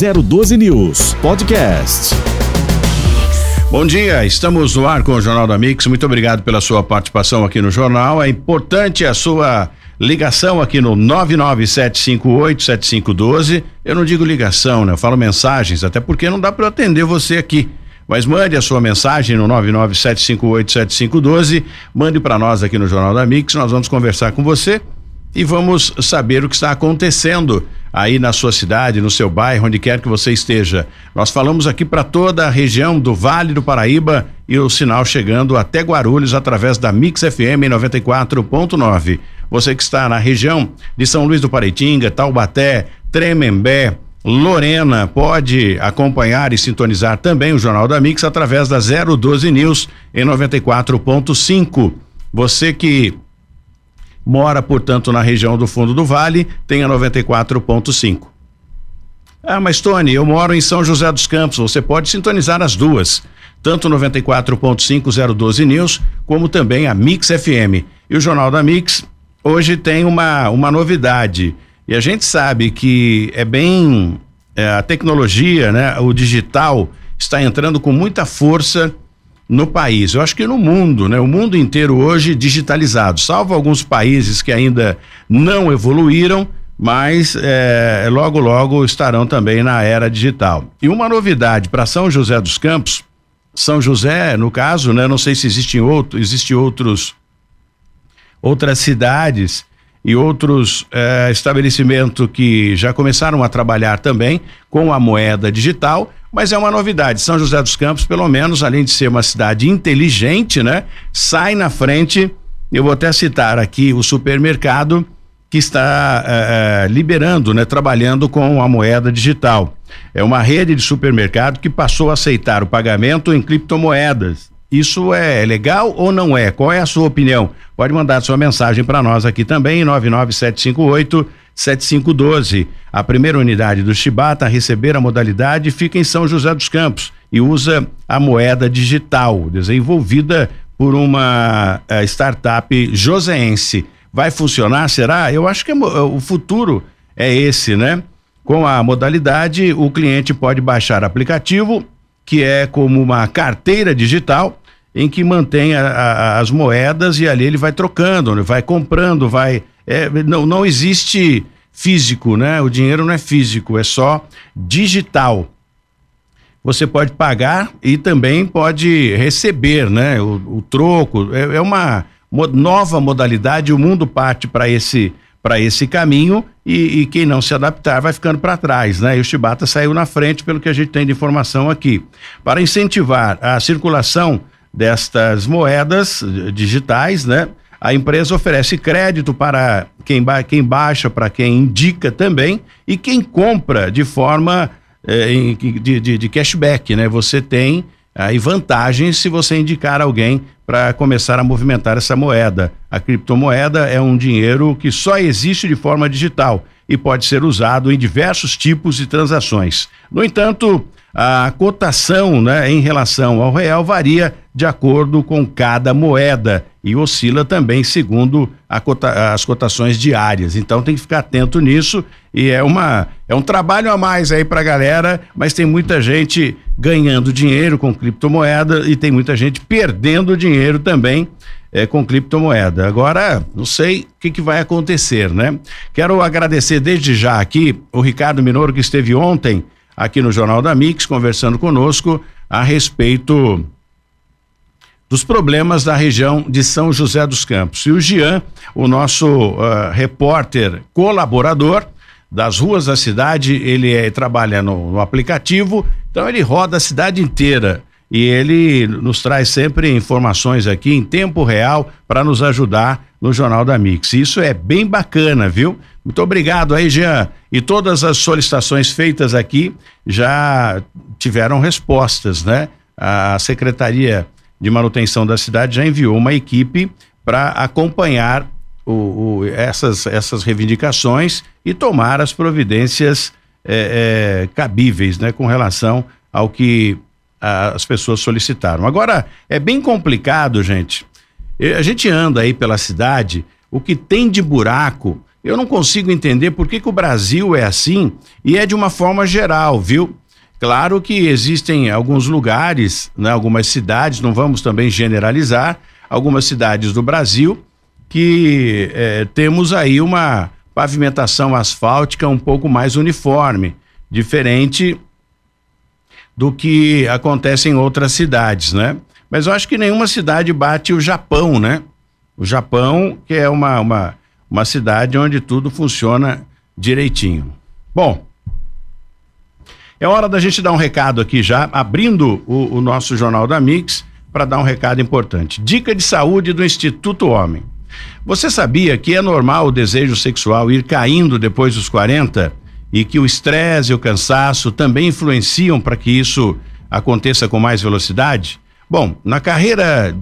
012 News Podcast. Bom dia, estamos no ar com o Jornal da Mix. Muito obrigado pela sua participação aqui no jornal. É importante a sua ligação aqui no 997587512. Eu não digo ligação, né? Eu falo mensagens, até porque não dá para atender você aqui. Mas mande a sua mensagem no 997587512. Mande para nós aqui no Jornal da Mix. Nós vamos conversar com você e vamos saber o que está acontecendo aí na sua cidade, no seu bairro, onde quer que você esteja. Nós falamos aqui para toda a região do Vale do Paraíba e o sinal chegando até Guarulhos através da Mix FM 94.9. Você que está na região de São Luís do Paraitinga, Taubaté, Tremembé, Lorena pode acompanhar e sintonizar também o Jornal da Mix através da 012 News em 94.5. Você que mora, portanto, na região do fundo do vale, tem a 94.5. Ah, mas Tony, eu moro em São José dos Campos. Você pode sintonizar as duas, tanto 94.5 012 News, como também a Mix FM. E o Jornal da Mix hoje tem uma, uma novidade. E a gente sabe que é bem é, a tecnologia, né, o digital está entrando com muita força no país. Eu acho que no mundo, né? O mundo inteiro hoje digitalizado, salvo alguns países que ainda não evoluíram, mas é, logo logo estarão também na era digital. E uma novidade para São José dos Campos, São José, no caso, né? Não sei se existem outro, existe outros outras cidades e outros eh, estabelecimentos que já começaram a trabalhar também com a moeda digital, mas é uma novidade. São José dos Campos, pelo menos, além de ser uma cidade inteligente, né, sai na frente. Eu vou até citar aqui o supermercado que está eh, eh, liberando, né, trabalhando com a moeda digital. É uma rede de supermercado que passou a aceitar o pagamento em criptomoedas. Isso é legal ou não é? Qual é a sua opinião? Pode mandar sua mensagem para nós aqui também, 99758 7512. A primeira unidade do Chibata a receber a modalidade fica em São José dos Campos e usa a moeda digital, desenvolvida por uma uh, startup joseense. Vai funcionar? Será? Eu acho que é, o futuro é esse, né? Com a modalidade, o cliente pode baixar aplicativo, que é como uma carteira digital, em que mantém a, a, as moedas e ali ele vai trocando, né? vai comprando, vai. É, não, não existe físico, né? O dinheiro não é físico, é só digital. Você pode pagar e também pode receber, né? O, o troco é, é uma nova modalidade. O mundo parte para esse para esse caminho e, e, quem não se adaptar vai ficando para trás, né? E o Chibata saiu na frente pelo que a gente tem de informação aqui. Para incentivar a circulação destas moedas digitais, né? A empresa oferece crédito para quem, ba quem baixa, para quem indica também e quem compra de forma eh, de, de, de, cashback, né? Você tem aí vantagens se você indicar alguém para começar a movimentar essa moeda. A criptomoeda é um dinheiro que só existe de forma digital e pode ser usado em diversos tipos de transações. No entanto, a cotação né, em relação ao real varia de acordo com cada moeda e oscila também segundo cota, as cotações diárias. Então tem que ficar atento nisso e é uma é um trabalho a mais aí para a galera, mas tem muita gente ganhando dinheiro com criptomoeda e tem muita gente perdendo dinheiro também é, com criptomoeda. Agora, não sei o que, que vai acontecer, né? Quero agradecer desde já aqui o Ricardo Minoro que esteve ontem aqui no Jornal da Mix, conversando conosco a respeito dos problemas da região de São José dos Campos. E o Jean, o nosso uh, repórter colaborador das ruas da cidade, ele é, trabalha no, no aplicativo, então ele roda a cidade inteira e ele nos traz sempre informações aqui em tempo real para nos ajudar no Jornal da Mix. Isso é bem bacana, viu? Muito obrigado aí, Jean. E todas as solicitações feitas aqui já tiveram respostas, né? A Secretaria de Manutenção da cidade já enviou uma equipe para acompanhar o, o, essas, essas reivindicações e tomar as providências é, é, cabíveis, né? Com relação ao que as pessoas solicitaram. Agora, é bem complicado, gente. A gente anda aí pela cidade, o que tem de buraco Eu não consigo entender por que, que o Brasil é assim e é de uma forma geral, viu? Claro que existem alguns lugares, né, algumas cidades, não vamos também generalizar, algumas cidades do Brasil que eh, temos aí uma pavimentação asfáltica um pouco mais uniforme, diferente do que acontece em outras cidades, né? Mas eu acho que nenhuma cidade bate o Japão, né? O Japão, que é uma, uma, uma cidade onde tudo funciona direitinho. Bom, é hora da gente dar um recado aqui já, abrindo o, o nosso Jornal da Mix, para dar um recado importante. Dica de saúde do Instituto Homem. Você sabia que é normal o desejo sexual ir caindo depois dos 40 e que o estresse e o cansaço também influenciam para que isso aconteça com mais velocidade? Bom, na carreira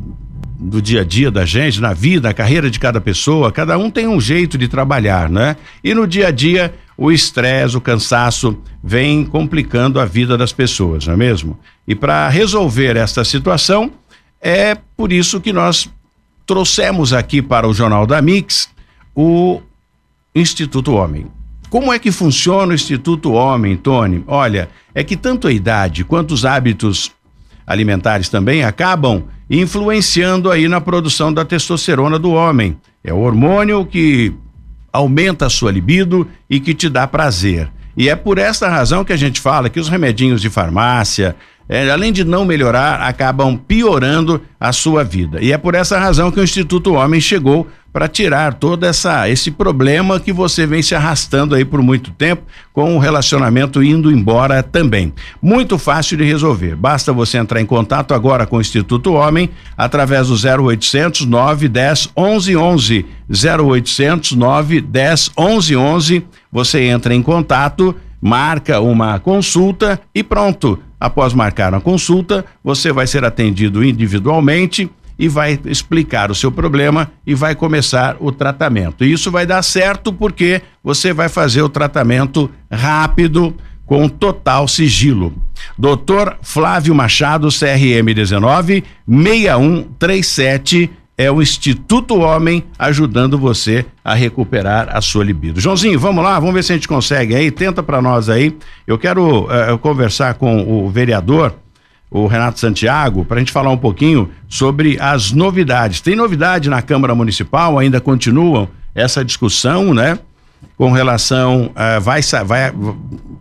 do dia a dia da gente, na vida, na carreira de cada pessoa, cada um tem um jeito de trabalhar, né? E no dia a dia, o estresse, o cansaço vem complicando a vida das pessoas, não é mesmo? E para resolver esta situação, é por isso que nós trouxemos aqui para o Jornal da Mix o Instituto Homem. Como é que funciona o Instituto Homem, Tony? Olha, é que tanto a idade quanto os hábitos alimentares também acabam influenciando aí na produção da testosterona do homem. É o hormônio que aumenta a sua libido e que te dá prazer. E é por esta razão que a gente fala que os remedinhos de farmácia, é, além de não melhorar, acabam piorando a sua vida. E é por essa razão que o Instituto Homem chegou para tirar todo essa esse problema que você vem se arrastando aí por muito tempo com o relacionamento indo embora também. Muito fácil de resolver. Basta você entrar em contato agora com o Instituto Homem através do 0800 910 1111 0800 910 1111. Você entra em contato, marca uma consulta e pronto. Após marcar uma consulta, você vai ser atendido individualmente e vai explicar o seu problema e vai começar o tratamento. E isso vai dar certo porque você vai fazer o tratamento rápido com total sigilo. Doutor Flávio Machado, CRM 19 6137 é o Instituto Homem ajudando você a recuperar a sua libido. Joãozinho, vamos lá, vamos ver se a gente consegue aí, tenta para nós aí. Eu quero uh, conversar com o vereador o Renato Santiago, para a gente falar um pouquinho sobre as novidades. Tem novidade na Câmara Municipal, ainda continuam essa discussão, né? Com relação, uh, vai, vai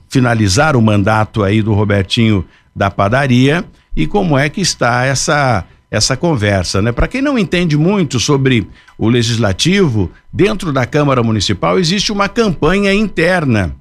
finalizar o mandato aí do Robertinho da padaria e como é que está essa essa conversa, né? Para quem não entende muito sobre o legislativo, dentro da Câmara Municipal existe uma campanha interna.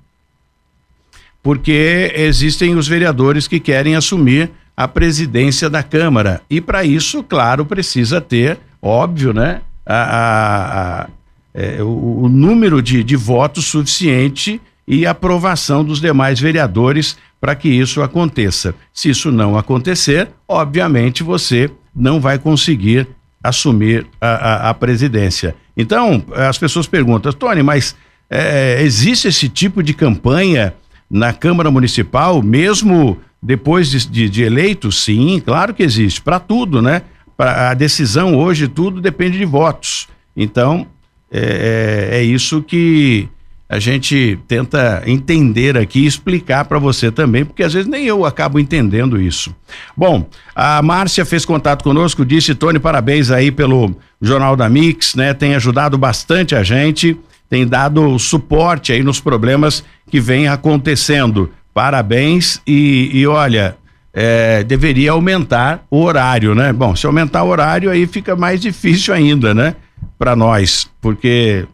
Porque existem os vereadores que querem assumir a presidência da Câmara. E para isso, claro, precisa ter, óbvio, né? A, a, a é, o, o, número de, de votos suficiente e aprovação dos demais vereadores para que isso aconteça. Se isso não acontecer, obviamente você não vai conseguir assumir a, a, a presidência. Então, as pessoas perguntam, Tony, mas é, existe esse tipo de campanha na Câmara Municipal, mesmo depois de, de, de eleito, sim, claro que existe, para tudo, né? Pra, a decisão hoje, tudo depende de votos. Então, é, é, é isso que a gente tenta entender aqui e explicar para você também, porque às vezes nem eu acabo entendendo isso. Bom, a Márcia fez contato conosco, disse, Tony, parabéns aí pelo Jornal da Mix, né? Tem ajudado bastante a gente, tem dado suporte aí nos problemas que vem acontecendo. Parabéns e, e olha, é, deveria aumentar o horário, né? Bom, se aumentar o horário aí fica mais difícil ainda, né? Para nós, porque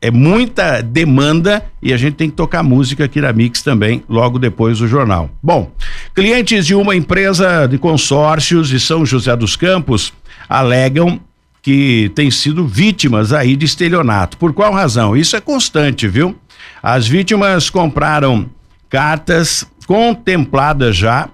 é muita demanda e a gente tem que tocar música aqui na Mix também, logo depois do jornal. Bom, clientes de uma empresa de consórcios de São José dos Campos alegam que têm sido vítimas aí de estelionato. Por qual razão? Isso é constante, viu? As vítimas compraram cartas contempladas já,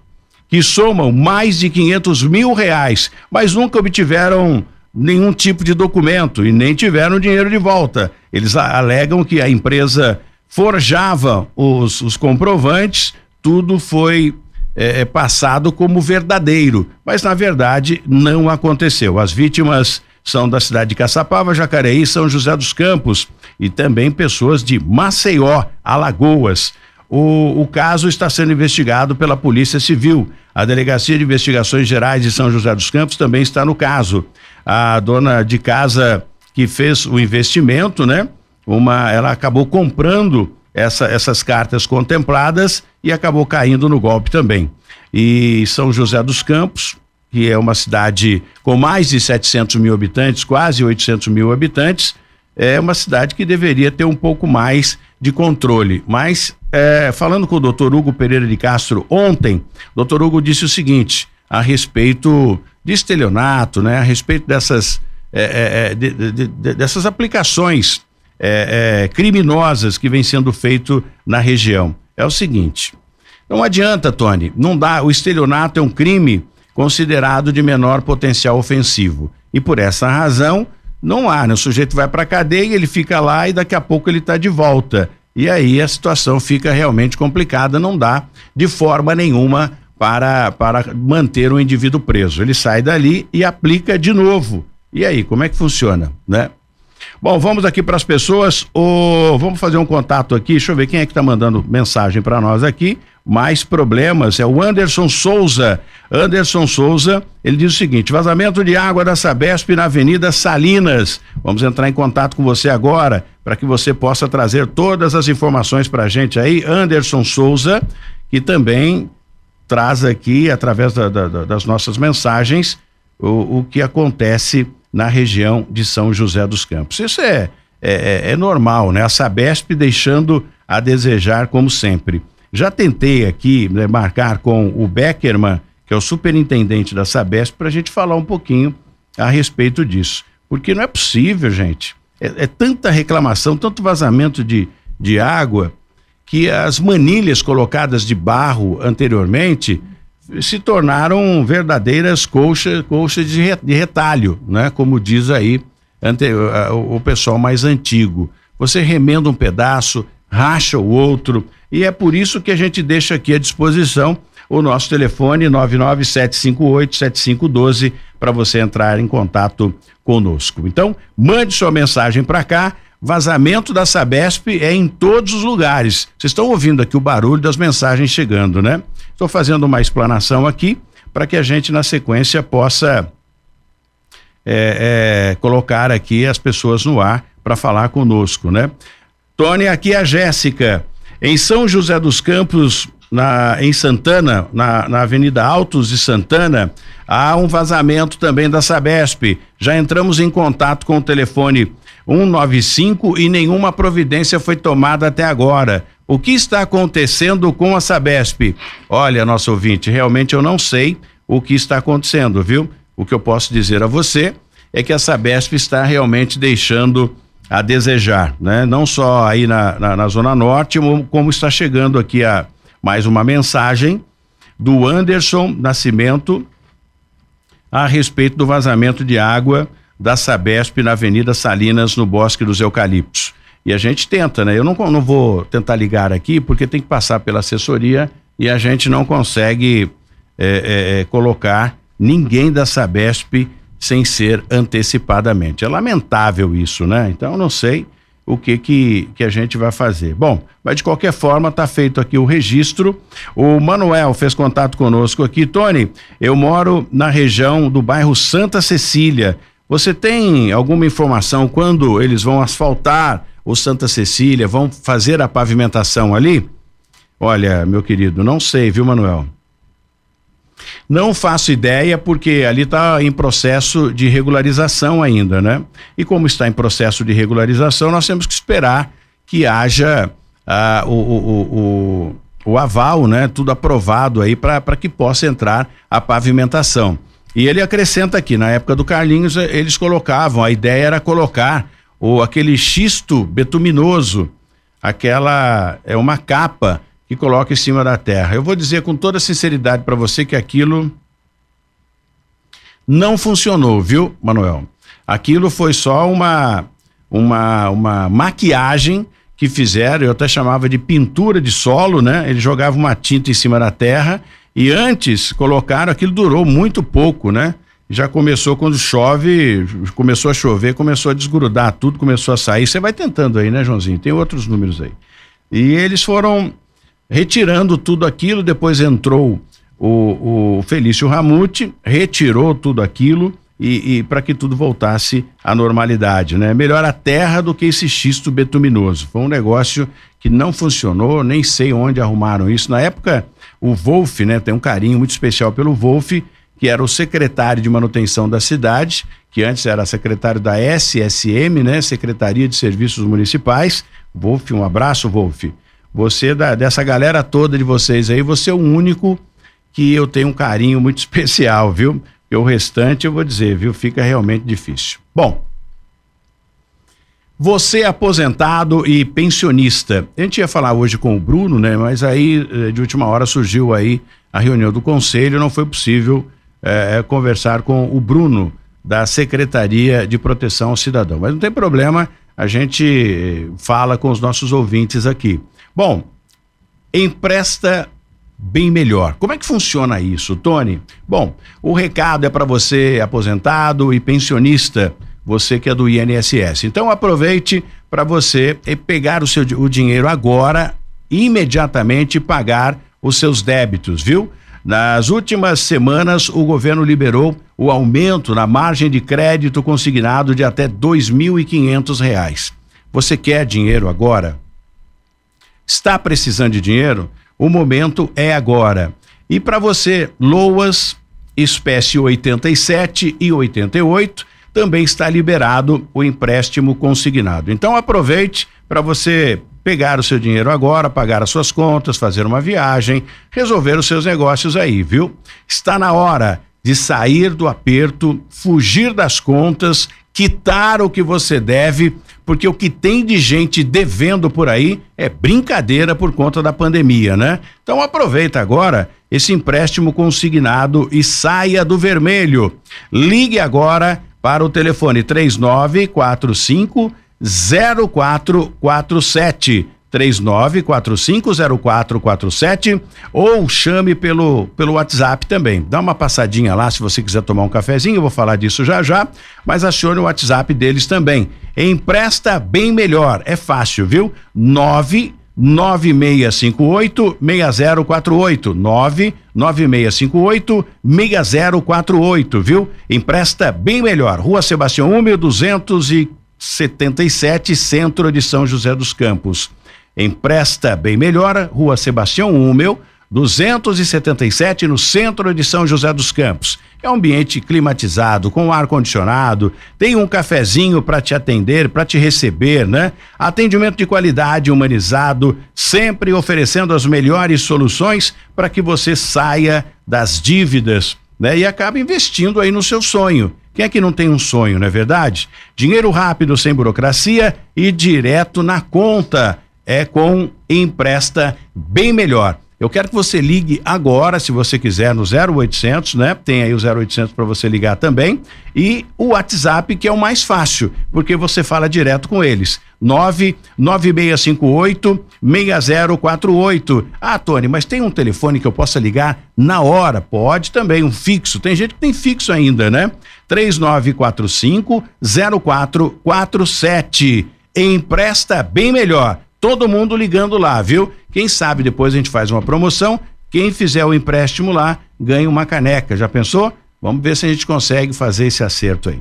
que somam mais de 500 mil reais, mas nunca obtiveram nenhum tipo de documento e nem tiveram dinheiro de volta. Eles alegam que a empresa forjava os, os comprovantes, tudo foi é, é passado como verdadeiro, mas na verdade não aconteceu. As vítimas são da cidade de Caçapava, Jacareí, São José dos Campos e também pessoas de Maceió, Alagoas. O, o, caso está sendo investigado pela Polícia Civil. A Delegacia de Investigações Gerais de São José dos Campos também está no caso. A dona de casa que fez o investimento, né? Uma, ela acabou comprando essa, essas cartas contempladas e acabou caindo no golpe também. E São José dos Campos, que é uma cidade com mais de 700 mil habitantes, quase 800 mil habitantes, é uma cidade que deveria ter um pouco mais de controle. Mas, é, falando com o doutor Hugo Pereira de Castro ontem, o doutor Hugo disse o seguinte a respeito de estelionato, né, a respeito dessas, é, é, é de, de, de, dessas aplicações é, é, criminosas que vem sendo feito na região. É o seguinte. Não adianta, Tony, não dá. O estelionato é um crime considerado de menor potencial ofensivo. E por essa razão, não há, né? O sujeito vai para a cadeia, ele fica lá e daqui a pouco ele está de volta. E aí a situação fica realmente complicada, não dá de forma nenhuma para, para manter o indivíduo preso. Ele sai dali e aplica de novo. E aí, como é que funciona, né? Bom, vamos aqui para as pessoas. O, vamos fazer um contato aqui. Deixa eu ver quem é que está mandando mensagem para nós aqui. Mais problemas. É o Anderson Souza. Anderson Souza, ele diz o seguinte: vazamento de água da Sabesp na Avenida Salinas. Vamos entrar em contato com você agora para que você possa trazer todas as informações para a gente aí. Anderson Souza, que também traz aqui, através da, da, das nossas mensagens, o, o que acontece na região de São José dos Campos. Isso é, é, é, é normal, né? A Sabesp deixando a desejar como sempre. Já tentei aqui né, marcar com o Beckerman, que é o superintendente da Sabesp, para a gente falar um pouquinho a respeito disso. Porque não é possível, gente. É, é, tanta reclamação, tanto vazamento de, de água, que as manilhas colocadas de barro anteriormente se tornaram verdadeiras colchas, colchas de, retalho, né? Como diz aí o pessoal mais antigo. Você remenda um pedaço, racha o outro, e é por isso que a gente deixa aqui à disposição o nosso telefone 997587512 para você entrar em contato conosco. Então, mande sua mensagem para cá. Vazamento da Sabesp é em todos os lugares. Vocês estão ouvindo aqui o barulho das mensagens chegando, né? Estou fazendo uma explanação aqui para que a gente, na sequência, possa é, é, colocar aqui as pessoas no ar para falar conosco, né? Tony, aqui é a Jéssica. Em São José dos Campos, na, em Santana, na, na Avenida Altos de Santana, há um vazamento também da Sabesp. Já entramos em contato com o telefone 195 e nenhuma providência foi tomada até agora. O que está acontecendo com a Sabesp? Olha, nosso ouvinte, realmente eu não sei o que está acontecendo, viu? O que eu posso dizer a você é que a Sabesp está realmente deixando a desejar, né? Não só aí na, na, na Zona Norte, como está chegando aqui a mais uma mensagem do Anderson Nascimento a respeito do vazamento de água da Sabesp na Avenida Salinas, no Bosque dos Eucaliptos. E a gente tenta, né? Eu não, não vou tentar ligar aqui porque tem que passar pela assessoria e a gente não consegue é, é, colocar ninguém da Sabesp sem ser antecipadamente. É lamentável isso, né? Então não sei o que que, que a gente vai fazer. Bom, mas de qualquer forma tá feito aqui o registro. O Manuel fez contato conosco aqui. Tony, eu moro na região do bairro Santa Cecília. Você tem alguma informação quando eles vão asfaltar o Santa Cecília, vão fazer a pavimentação ali? Olha, meu querido, não sei, viu, Manuel? Não faço ideia porque ali está em processo de regularização ainda, né? E como está em processo de regularização, nós temos que esperar que haja ah, o, o, o, o, aval, né? Tudo aprovado aí para que possa entrar a pavimentação. E ele acrescenta aqui, na época do Carlinhos, eles colocavam, a ideia era colocar ou aquele xisto betuminoso, aquela é uma capa que coloca em cima da terra. Eu vou dizer com toda sinceridade para você que aquilo não funcionou, viu, Manuel? Aquilo foi só uma uma uma maquiagem que fizeram, eu até chamava de pintura de solo, né? Ele jogava uma tinta em cima da terra e antes colocaram, aquilo durou muito pouco, né? já começou quando chove, começou a chover, começou a desgrudar tudo, começou a sair. Você vai tentando aí, né, Joãozinho? Tem outros números aí. E eles foram retirando tudo aquilo, depois entrou o, o Felício Ramute, retirou tudo aquilo e, e para que tudo voltasse à normalidade, né? Melhor a terra do que esse xisto betuminoso. Foi um negócio que não funcionou, nem sei onde arrumaram isso. Na época, o Wolf, né, tem um carinho muito especial pelo Wolf, que era o secretário de manutenção da cidade, que antes era secretário da SSM, né, Secretaria de Serviços Municipais. Wolf, um abraço, Wolf. Você da, dessa galera toda de vocês aí, você é o único que eu tenho um carinho muito especial, viu? E o restante eu vou dizer, viu? Fica realmente difícil. Bom, você aposentado e pensionista. A gente ia falar hoje com o Bruno, né? Mas aí, eh, de última hora, surgiu aí a reunião do conselho, não foi possível é, conversar com o Bruno, da Secretaria de Proteção ao Cidadão. Mas não tem problema, a gente fala com os nossos ouvintes aqui. Bom, empresta bem melhor. Como é que funciona isso, Tony? Bom, o recado é para você aposentado e pensionista, você que é do INSS. Então aproveite para você pegar o seu o dinheiro agora, imediatamente pagar os seus débitos, viu? Nas últimas semanas, o governo liberou o aumento na margem de crédito consignado de até R$ 2.500. Você quer dinheiro agora? Está precisando de dinheiro? O momento é agora. E para você, Loas, espécie 87 e 88, também está liberado o empréstimo consignado. Então aproveite para você pegar o seu dinheiro agora, pagar as suas contas, fazer uma viagem, resolver os seus negócios aí, viu? Está na hora de sair do aperto, fugir das contas, quitar o que você deve, porque o que tem de gente devendo por aí é brincadeira por conta da pandemia, né? Então aproveita agora esse empréstimo consignado e saia do vermelho. Ligue agora para o telefone 3945 0447 39450447 ou chame pelo, pelo WhatsApp também. Dá uma passadinha lá se você quiser tomar um cafezinho, eu vou falar disso já já, mas acione o WhatsApp deles também. Empresta bem melhor, é fácil, viu? 9 9658 6048 99658 6048, viu? Empresta bem melhor. Rua Sebastião Húmero 277, Centro de São José dos Campos. Empresta bem melhor, Rua Sebastião Húmel, 277 no centro de São José dos Campos. É um ambiente climatizado, com ar condicionado, tem um cafezinho para te atender, para te receber, né? Atendimento de qualidade, humanizado, sempre oferecendo as melhores soluções para que você saia das dívidas, né? E acabe investindo aí no seu sonho. Quem é que não tem um sonho, não é verdade? Dinheiro rápido, sem burocracia e direto na conta é com empresta bem melhor. Eu quero que você ligue agora, se você quiser, no 0800, né? Tem aí o 0800 para você ligar também. E o WhatsApp, que é o mais fácil, porque você fala direto com eles. 99658 6048. Ah, Tony, mas tem um telefone que eu possa ligar na hora? Pode também, um fixo. Tem gente que tem fixo ainda, né? 3945 0447. Empresta bem melhor todo mundo ligando lá, viu? Quem sabe depois a gente faz uma promoção. Quem fizer o empréstimo lá ganha uma caneca. Já pensou? Vamos ver se a gente consegue fazer esse acerto aí.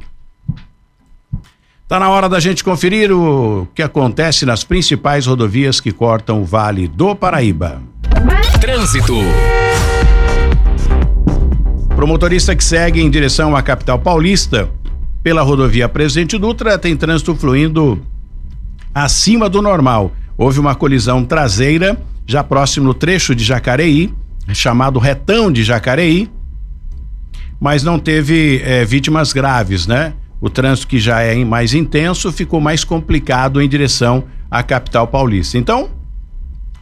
Tá na hora da gente conferir o que acontece nas principais rodovias que cortam o Vale do Paraíba. Trânsito. Promotorista que segue em direção à capital paulista pela rodovia Presidente Dutra tem trânsito fluindo acima do normal houve uma colisão traseira já próximo no trecho de Jacareí, chamado retão de Jacareí, mas não teve é, vítimas graves, né? O trânsito que já é mais intenso ficou mais complicado em direção à capital paulista. Então,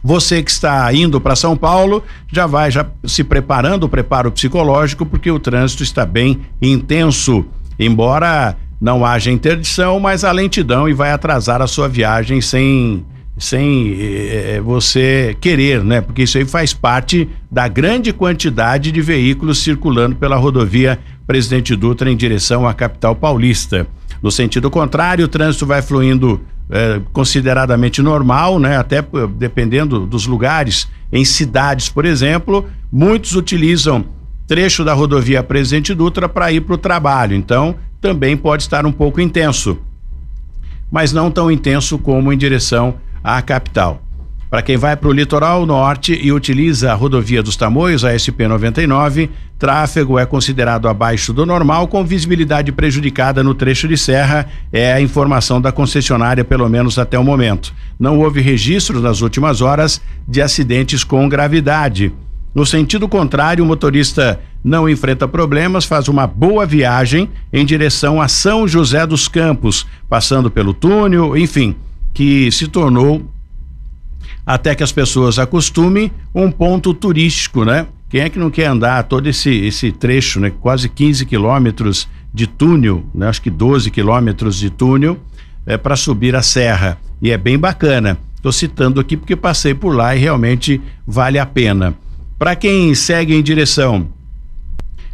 você que está indo para São Paulo já vai já se preparando, o preparo psicológico, porque o trânsito está bem intenso. Embora não haja interdição, mas a lentidão e vai atrasar a sua viagem sem sem eh, você querer, né? Porque isso aí faz parte da grande quantidade de veículos circulando pela rodovia Presidente Dutra em direção à capital paulista. No sentido contrário, o trânsito vai fluindo é, consideradamente normal, né? Até dependendo dos lugares. Em cidades, por exemplo, muitos utilizam trecho da rodovia Presidente Dutra para ir para o trabalho. Então, também pode estar um pouco intenso, mas não tão intenso como em direção à capital. Para quem vai para o litoral norte e utiliza a rodovia dos Tamoios, a SP-99, tráfego é considerado abaixo do normal, com visibilidade prejudicada no trecho de serra, é a informação da concessionária, pelo menos até o momento. Não houve registros nas últimas horas de acidentes com gravidade. No sentido contrário, o motorista não enfrenta problemas, faz uma boa viagem em direção a São José dos Campos, passando pelo túnel, enfim, que se tornou até que as pessoas acostumem um ponto turístico, né? Quem é que não quer andar todo esse esse trecho, né? Quase 15 quilômetros de túnel, né? Acho que 12 quilômetros de túnel é para subir a serra e é bem bacana. Estou citando aqui porque passei por lá e realmente vale a pena. Para quem segue em direção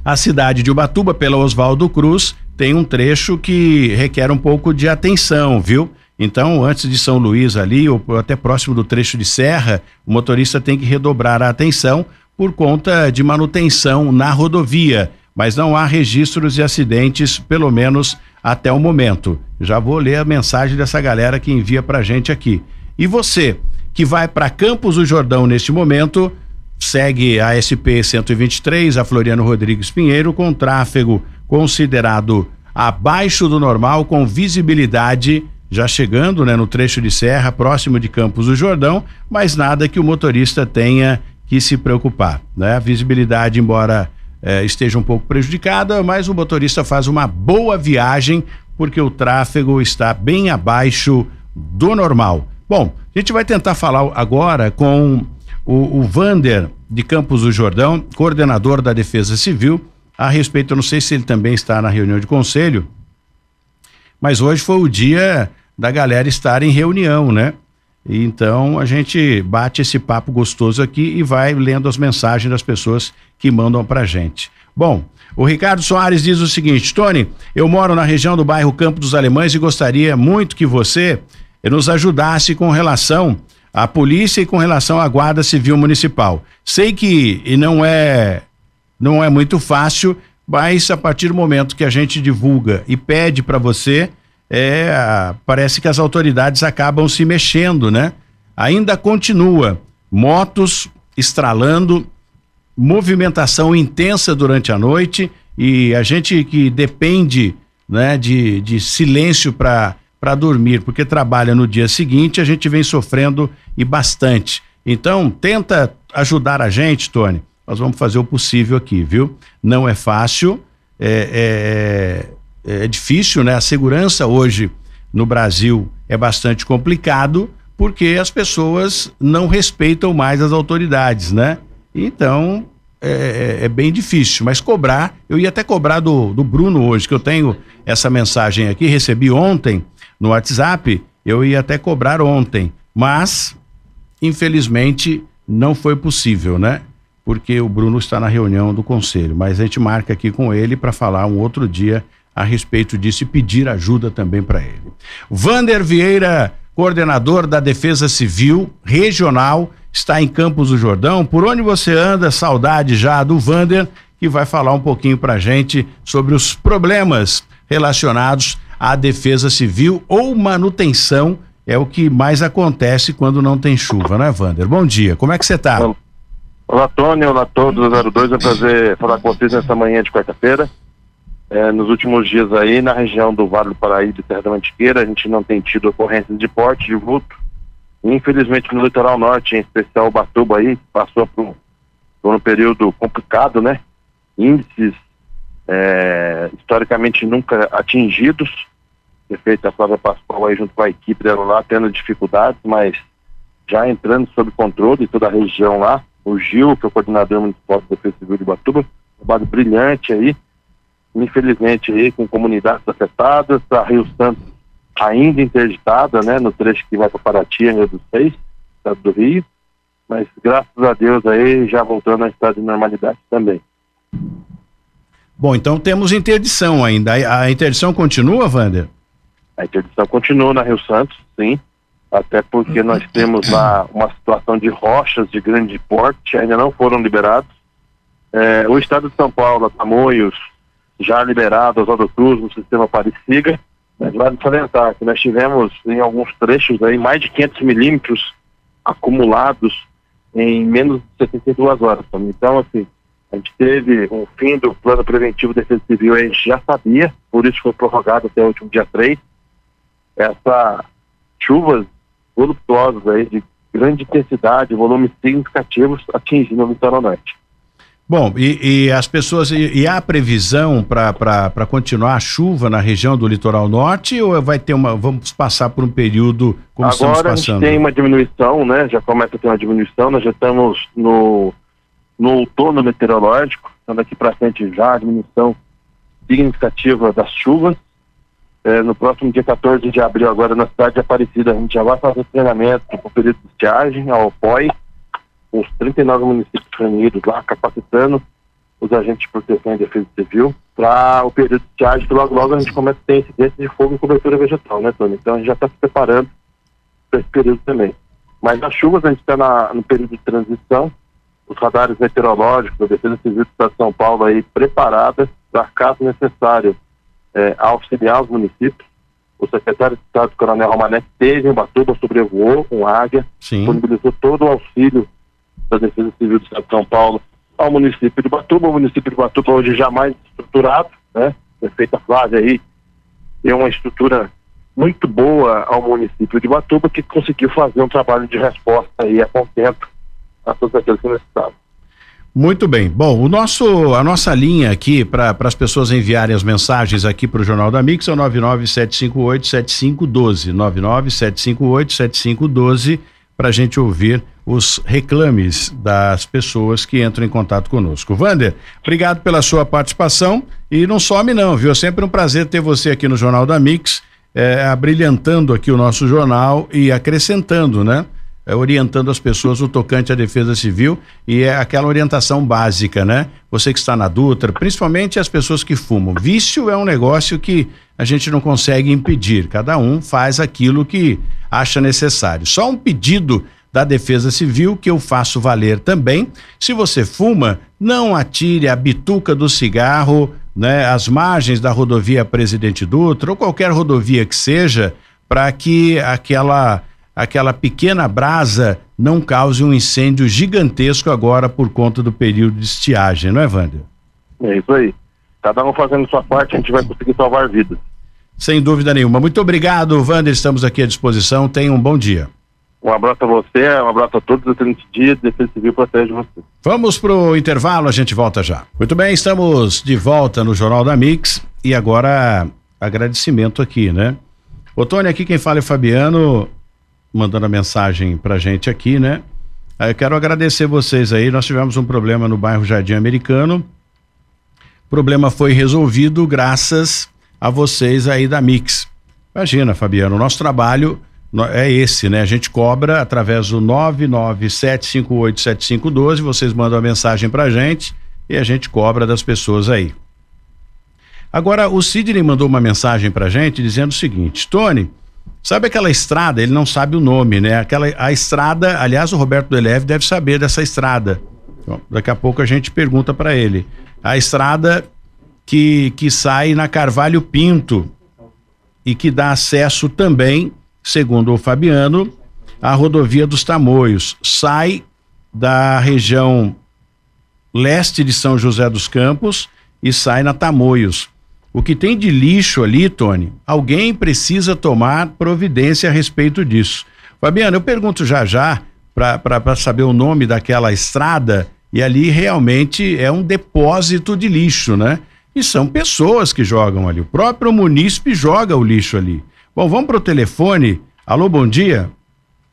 à cidade de Ubatuba pela Oswaldo Cruz, tem um trecho que requer um pouco de atenção, viu? Então, antes de São Luís ali, ou até próximo do trecho de serra, o motorista tem que redobrar a atenção por conta de manutenção na rodovia, mas não há registros de acidentes, pelo menos até o momento. Já vou ler a mensagem dessa galera que envia pra gente aqui. E você, que vai para Campos do Jordão neste momento, segue a SP 123, a Floriano Rodrigues Pinheiro, com tráfego considerado abaixo do normal, com visibilidade já chegando né, no trecho de serra, próximo de Campos do Jordão, mas nada que o motorista tenha que se preocupar. Né? A visibilidade, embora eh, esteja um pouco prejudicada, mas o motorista faz uma boa viagem porque o tráfego está bem abaixo do normal. Bom, a gente vai tentar falar agora com o, o Vander de Campos do Jordão, coordenador da Defesa Civil, a respeito, eu não sei se ele também está na reunião de conselho, mas hoje foi o dia da galera estar em reunião, né? Então a gente bate esse papo gostoso aqui e vai lendo as mensagens das pessoas que mandam pra gente. Bom, o Ricardo Soares diz o seguinte: Tony, eu moro na região do bairro Campo dos Alemães e gostaria muito que você nos ajudasse com relação a polícia e com relação à Guarda Civil Municipal. Sei que não é não é muito fácil, mas a partir do momento que a gente divulga e pede para você, é, parece que as autoridades acabam se mexendo, né? Ainda continua motos estralando, movimentação intensa durante a noite e a gente que depende, né, de, de silêncio para dormir, porque trabalha no dia seguinte, a gente vem sofrendo e bastante. Então, tenta ajudar a gente, Tony. Nós vamos fazer o possível aqui, viu? Não é fácil, é, é, é difícil, né? A segurança hoje no Brasil é bastante complicado porque as pessoas não respeitam mais as autoridades, né? Então, é, é, é, bem difícil, mas cobrar, eu ia até cobrar do, do Bruno hoje, que eu tenho essa mensagem aqui, recebi ontem, no WhatsApp, eu ia até cobrar ontem, mas infelizmente não foi possível, né? Porque o Bruno está na reunião do conselho, mas a gente marca aqui com ele para falar um outro dia a respeito disso e pedir ajuda também para ele. Vander Vieira, coordenador da Defesa Civil Regional, está em Campos do Jordão. Por onde você anda? Saudade já do Vander, que vai falar um pouquinho para gente sobre os problemas relacionados à defesa civil ou manutenção é o que mais acontece quando não tem chuva, né, Vander? Bom dia, como é que você está? Olá, Tony, olá a todos, 02, é um prazer falar com vocês nessa manhã de quarta-feira. É, nos últimos dias aí, na região do Vale do Paraíba e Terra da Mantiqueira, a gente não tem tido ocorrências de porte, de vulto. Infelizmente, no litoral norte, em especial Batuba aí, passou por, por um período complicado, né? Índices é, historicamente nunca atingidos, prefeita Flávia Pascoal aí junto com a equipe dela lá, tendo dificuldades, mas já entrando sob controle toda a região lá. O Gil, que é o coordenador municipal do Defesa Civil de Batuba, trabalho brilhante aí, infelizmente aí com comunidades afetadas, a Rio Santos ainda interditada, né, no trecho que vai para Paraty, Rio dos Seis, estado do Rio, mas graças a Deus aí já voltando a estado de normalidade também. Bom, então temos interdição ainda. A interdição continua, Wander? A interdição continua na Rio Santos, sim, até porque nós temos lá uma situação de rochas de grande porte, ainda não foram liberados. É, o estado de São Paulo, Tamoios, já liberado, Oswaldo Cruz, no sistema Apareciga, mas vale salientar que nós tivemos em alguns trechos aí mais de 500 milímetros acumulados em menos de 72 horas. Então, assim, a gente teve um fim do plano preventivo de defesa civil, a gente já sabia, por isso foi prorrogado até o último dia 3. Essa chuvas voluptuosas aí de grande intensidade, volumes significativos atingindo o litoral norte. Bom, e, e as pessoas, e, e há previsão para continuar a chuva na região do litoral norte ou vai ter uma, vamos passar por um período como Agora estamos passando? Agora tem uma diminuição, né, já começa a ter uma diminuição, nós já estamos no, no outono meteorológico, então daqui para frente já a diminuição significativa das chuvas, é, no próximo dia 14 de abril, agora na cidade de Aparecida, a gente já vai fazer treinamento para o período de estiagem, ao POI, os 39 municípios reunidos lá, capacitando os agentes de proteção e defesa civil para o período de estiagem, que logo logo a gente começa a ter incidência de fogo e cobertura vegetal, né, Tony? Então a gente já está se preparando para esse período também. Mas nas chuvas a gente está no período de transição, os radares meteorológicos da Defesa Civil do Estado de São Paulo aí preparadas para caso necessário é, auxiliar os municípios. O secretário de Estado, Coronel Romanek, teve em Batuba, sobrevoou com águia, Sim. disponibilizou todo o auxílio da Defesa Civil do Estado de São Paulo ao município de Batuba. O município de Batuba hoje já mais estruturado, né? Prefeita Flávia aí tem uma estrutura muito boa ao município de Batuba que conseguiu fazer um trabalho de resposta aí a contento a todos aqueles que necessitavam. Muito bem. Bom, o nosso, a nossa linha aqui para as pessoas enviarem as mensagens aqui para o Jornal da Mix é o 997587512. 997587512 para a gente ouvir os reclames das pessoas que entram em contato conosco. Vander, obrigado pela sua participação e não some não, viu? É sempre um prazer ter você aqui no Jornal da Mix, é, abrilhantando aqui o nosso jornal e acrescentando, né? é, orientando as pessoas o tocante à defesa civil e é aquela orientação básica, né? Você que está na Dutra, principalmente as pessoas que fumam. Vício é um negócio que a gente não consegue impedir, cada um faz aquilo que acha necessário. Só um pedido da Defesa Civil que eu faço valer também. Se você fuma, não atire a bituca do cigarro, né, às margens da rodovia Presidente Dutra ou qualquer rodovia que seja, para que aquela aquela pequena brasa não cause um incêndio gigantesco agora por conta do período de estiagem, não é, Wander? É isso aí. Cada um fazendo sua parte, a gente vai conseguir salvar vidas. Sem dúvida nenhuma. Muito obrigado, Wander. Estamos aqui à disposição. Tenha um bom dia. Um abraço a você, um abraço a todos. Excelente dia. Defesa Civil protege você. Vamos para o intervalo, a gente volta já. Muito bem, estamos de volta no Jornal da Mix e agora agradecimento aqui, né? Ô, Tony, aqui quem fala é Fabiano mandando a mensagem pra gente aqui, né? Eu quero agradecer vocês aí. Nós tivemos um problema no bairro Jardim Americano. O problema foi resolvido graças a vocês aí da Mix. Imagina, Fabiano, o nosso trabalho é esse, né? A gente cobra através do 997587512. Vocês mandam a mensagem pra gente e a gente cobra das pessoas aí. Agora, o Sidney mandou uma mensagem pra gente dizendo o seguinte: Tony, Sabe aquela estrada? Ele não sabe o nome, né? Aquela a estrada, aliás, o Roberto Deleve deve saber dessa estrada. Daqui a pouco a gente pergunta para ele. A estrada que que sai na Carvalho Pinto e que dá acesso também, segundo o Fabiano, à rodovia dos Tamoios. Sai da região leste de São José dos Campos e sai na Tamoios. O que tem de lixo ali, Tony, alguém precisa tomar providência a respeito disso. Fabiano, eu pergunto já já para saber o nome daquela estrada e ali realmente é um depósito de lixo, né? E são pessoas que jogam ali. O próprio munícipe joga o lixo ali. Bom, vamos para o telefone. Alô, bom dia.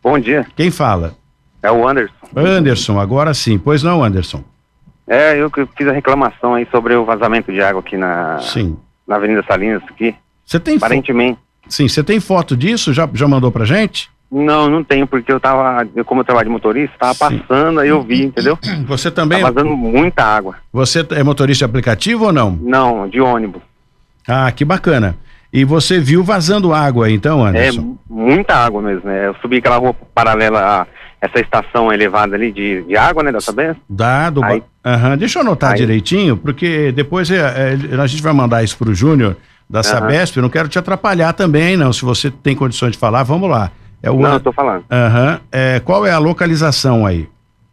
Bom dia. Quem fala? É o Anderson. Anderson, agora sim. Pois não, Anderson? É, eu que fiz a reclamação aí sobre o vazamento de água aqui na. Sim na Avenida Salinas aqui. Você tem Aparentemente, Sim, você tem foto disso? Já, já mandou pra gente? Não, não tenho, porque eu tava, eu, como eu trabalho de motorista, tava Sim. passando, aí eu vi, entendeu? Você Tá também. vazando muita água. Você é motorista de aplicativo ou não? Não, de ônibus. Ah, que bacana. E você viu vazando água então, É Anderson? muita água mesmo, né? Eu subi aquela rua paralela a essa estação elevada ali de, de água, né, da Sabesp. Dá, do... Aí- Aham, Deixa eu anotar Aí- direitinho, porque depois é, é, a gente vai mandar isso pro Júnior da Sabesp. Eu não quero te atrapalhar também, não. Se você tem condições de falar, vamos lá. É o Não, eu tô falando. Aham. É, qual é a localização aí?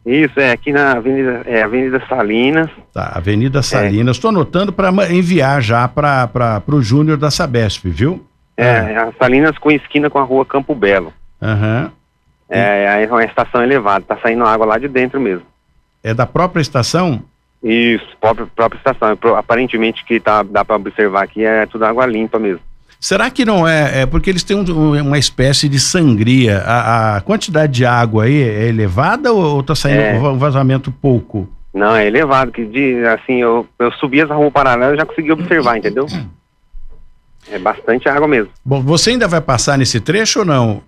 Isso, é aqui na Avenida, é, Avenida Salinas. Tá, É. Avenida Salinas. Estou anotando para enviar já para o Júnior da Sabesp, viu? É, a Salinas com esquina com a rua Campo Belo. Aham. É, é uma estação elevada, tá saindo água lá de dentro mesmo. É da própria estação? Isso, própria, própria estação. É Aparentemente que tá, dá para observar aqui é tudo água limpa mesmo. Será que não é? É porque eles têm um- uma espécie de sangria. A, a quantidade de água aí é elevada ou, está saindo É. um vazamento pouco? Não, é elevado, que de, assim, eu, eu subi essa rua paralela e já consegui observar, entendeu? É bastante água mesmo. Bom, você ainda vai passar nesse trecho ou não?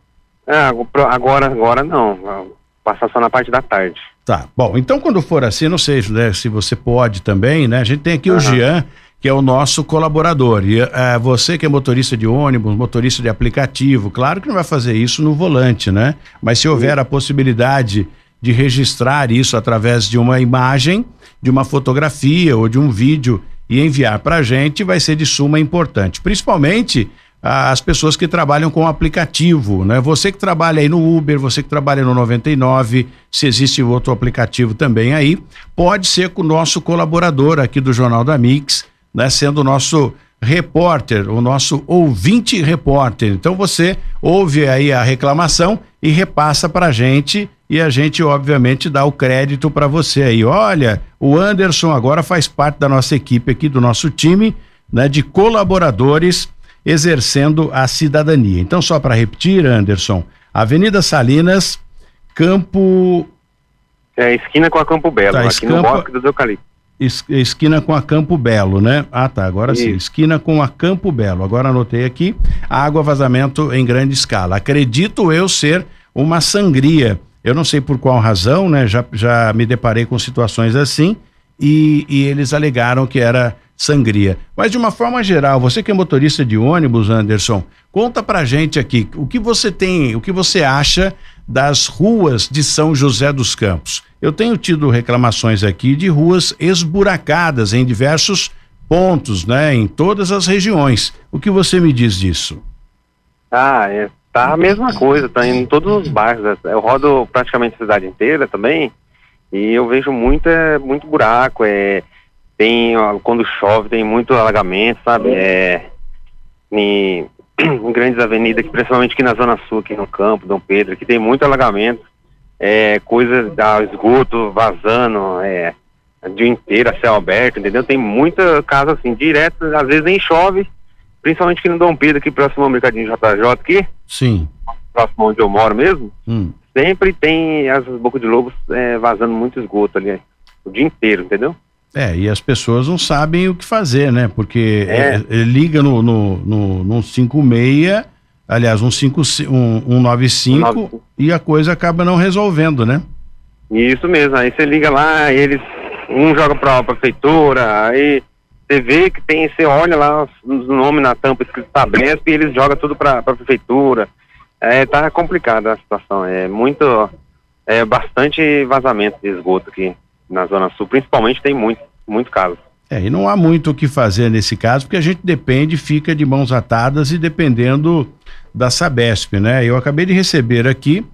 Ah, agora, agora não. Vou Passar só na parte da tarde. Tá, bom, então quando for assim, não sei né, se você pode também, né? A gente tem aqui o Aham. Jean, que é o nosso colaborador. E eh, você que é motorista de ônibus, motorista de aplicativo, claro que não vai fazer isso no volante, né? Mas se houver a possibilidade de registrar isso através de uma imagem, de uma fotografia ou de um vídeo e enviar para a gente, vai ser de suma importante. Principalmente as pessoas que trabalham com aplicativo, né? Você que trabalha aí no Uber, você que trabalha no 99, se existe outro aplicativo também aí, pode ser com o nosso colaborador aqui do Jornal da Mix, né? Sendo o nosso repórter, o nosso ouvinte repórter. Então você ouve aí a reclamação e repassa para a gente e a gente obviamente dá o crédito para você aí. Olha, o Anderson agora faz parte da nossa equipe aqui do nosso time, né, de colaboradores exercendo a cidadania. Então só para repetir, Anderson, Avenida Salinas, Campo É esquina com a Campo Belo, Tá, aqui no Bosque dos Eucaliptos. Es- esquina com a Campo Belo, né? Ah, tá. Agora sim. Isso. Esquina com a Campo Belo. Agora anotei aqui. Água vazamento em grande escala. Acredito eu ser uma sangria. Eu não sei por qual razão, né? Já, já me deparei com situações assim e, e eles alegaram que era sangria. Mas de uma forma geral, você que é motorista de ônibus, Anderson, conta pra gente aqui o que você tem, o que você acha das ruas de São José dos Campos. Eu tenho tido reclamações aqui de ruas esburacadas em diversos pontos, né, em todas as regiões. O que você me diz disso? Ah, é, tá a mesma coisa, tá em todos os bairros. Eu rodo praticamente a cidade inteira também e eu vejo muito, é, muito buraco. É, tem, quando chove, tem muito alagamento, sabe? É, em, em grandes avenidas, principalmente aqui na Zona Sul, aqui no campo, Dom Pedro, que tem muito alagamento. É, coisa da esgoto vazando, é, o dia inteiro, a céu aberto, entendeu? Tem muita casa assim, direto, às vezes nem chove, principalmente aqui no Dom Pedro, aqui próximo ao Mercadinho JJ, aqui, Sim. próximo onde eu moro mesmo, Hum. sempre tem as bocas de lobos é, vazando muito esgoto ali, o dia inteiro, entendeu? É, e as pessoas não sabem o que fazer, né? Porque É. é, é, liga no, no, no, no 56, aliás, um, 5, um, um 95 95. e a coisa acaba não resolvendo, né? Isso mesmo, aí você liga lá, eles, um joga pra prefeitura, aí você vê que tem, você olha lá os, nomes na tampa escrito Sabesp e eles jogam tudo pra, pra prefeitura. É, tá complicada a situação, é muito, é bastante vazamento de esgoto aqui na Zona Sul, principalmente tem muito, muito caso. É, e não há muito o que fazer nesse caso, porque a gente depende, fica de mãos atadas e dependendo da Sabesp, né? Eu acabei de receber aqui,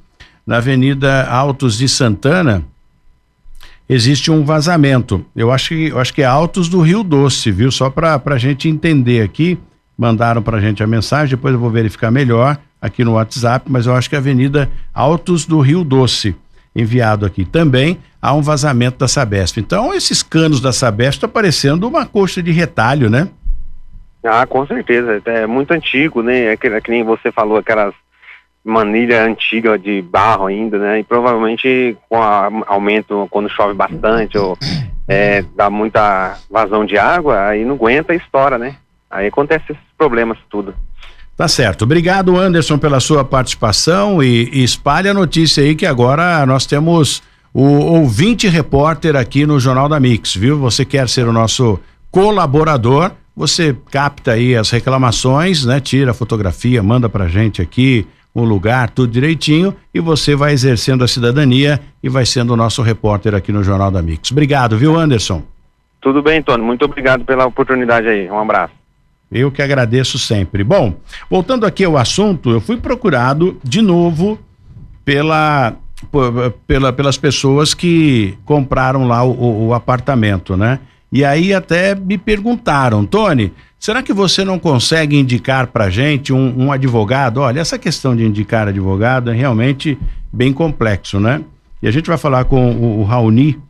na Avenida Altos de Santana, existe um vazamento. Eu acho que, eu acho que é Altos do Rio Doce, viu? Só para a gente entender aqui, mandaram para a gente a mensagem, depois eu vou verificar melhor aqui no WhatsApp, mas eu acho que é Avenida Altos do Rio Doce enviado aqui também há um vazamento da Sabesp. Então, esses canos da Sabesp estão parecendo uma coxa de retalho, né? Ah, com certeza, é muito antigo, né, é que, é que nem você falou, aquelas manilha antiga de barro ainda, né, e provavelmente com a, aumento quando chove bastante ou é, dá muita vazão de água, aí não aguenta e estoura, né, aí acontece esses problemas tudo. Tá certo. Obrigado, Anderson, pela sua participação e, e espalhe a notícia aí que agora nós temos o ouvinte repórter aqui no Jornal da Mix, viu? Você quer ser o nosso colaborador, você capta aí as reclamações, né? Tira a fotografia, manda pra gente aqui o lugar, tudo direitinho, e você vai exercendo a cidadania e vai sendo o nosso repórter aqui no Jornal da Mix. Obrigado, viu, Anderson? Tudo bem, Tony. Muito obrigado pela oportunidade aí. Um abraço. Eu que agradeço sempre. Bom, voltando aqui ao assunto, eu fui procurado de novo pela, pela pelas pessoas que compraram lá o, o apartamento, né? E aí até me perguntaram, Tony, será que você não consegue indicar para gente um, um, advogado? Olha, essa questão de indicar advogado é realmente bem complexo, né? E a gente vai falar com o, o Raoni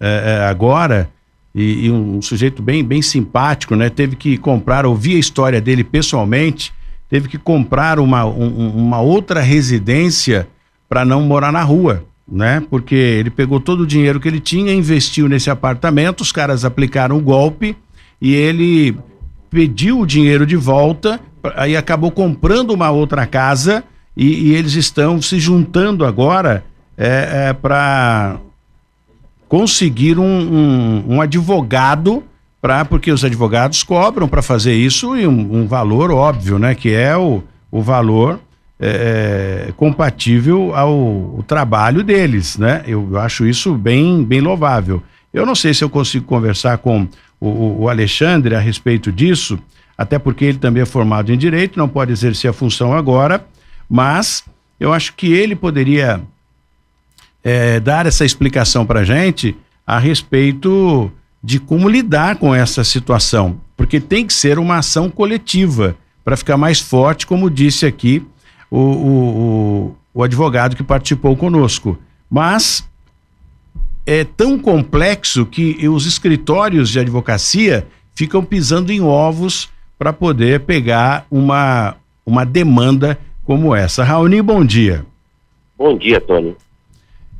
é, é, agora, e, e, um sujeito bem, bem simpático, né? Teve que comprar, ouvi a história dele pessoalmente, teve que comprar uma, um, uma outra residência para não morar na rua né? Porque ele pegou todo o dinheiro que ele tinha, investiu nesse apartamento, os caras aplicaram o golpe e ele pediu o dinheiro de volta, aí acabou comprando uma outra casa e, e eles estão se juntando agora é, é, para conseguir um, um, um advogado para porque os advogados cobram para fazer isso e um, um, valor óbvio, né? Que é o, o valor é, é, compatível ao, ao, trabalho deles, né? Eu acho isso bem, bem louvável. Eu não sei se eu consigo conversar com o, o Alexandre a respeito disso, até porque ele também é formado em direito, não pode exercer a função agora, mas eu acho que ele poderia é, dar essa explicação para gente a respeito de como lidar com essa situação, porque tem que ser uma ação coletiva para ficar mais forte, como disse aqui o, o, o advogado que participou conosco. Mas é tão complexo que os escritórios de advocacia ficam pisando em ovos para poder pegar uma, uma demanda como essa. Raoni, bom dia. Bom dia, Tony.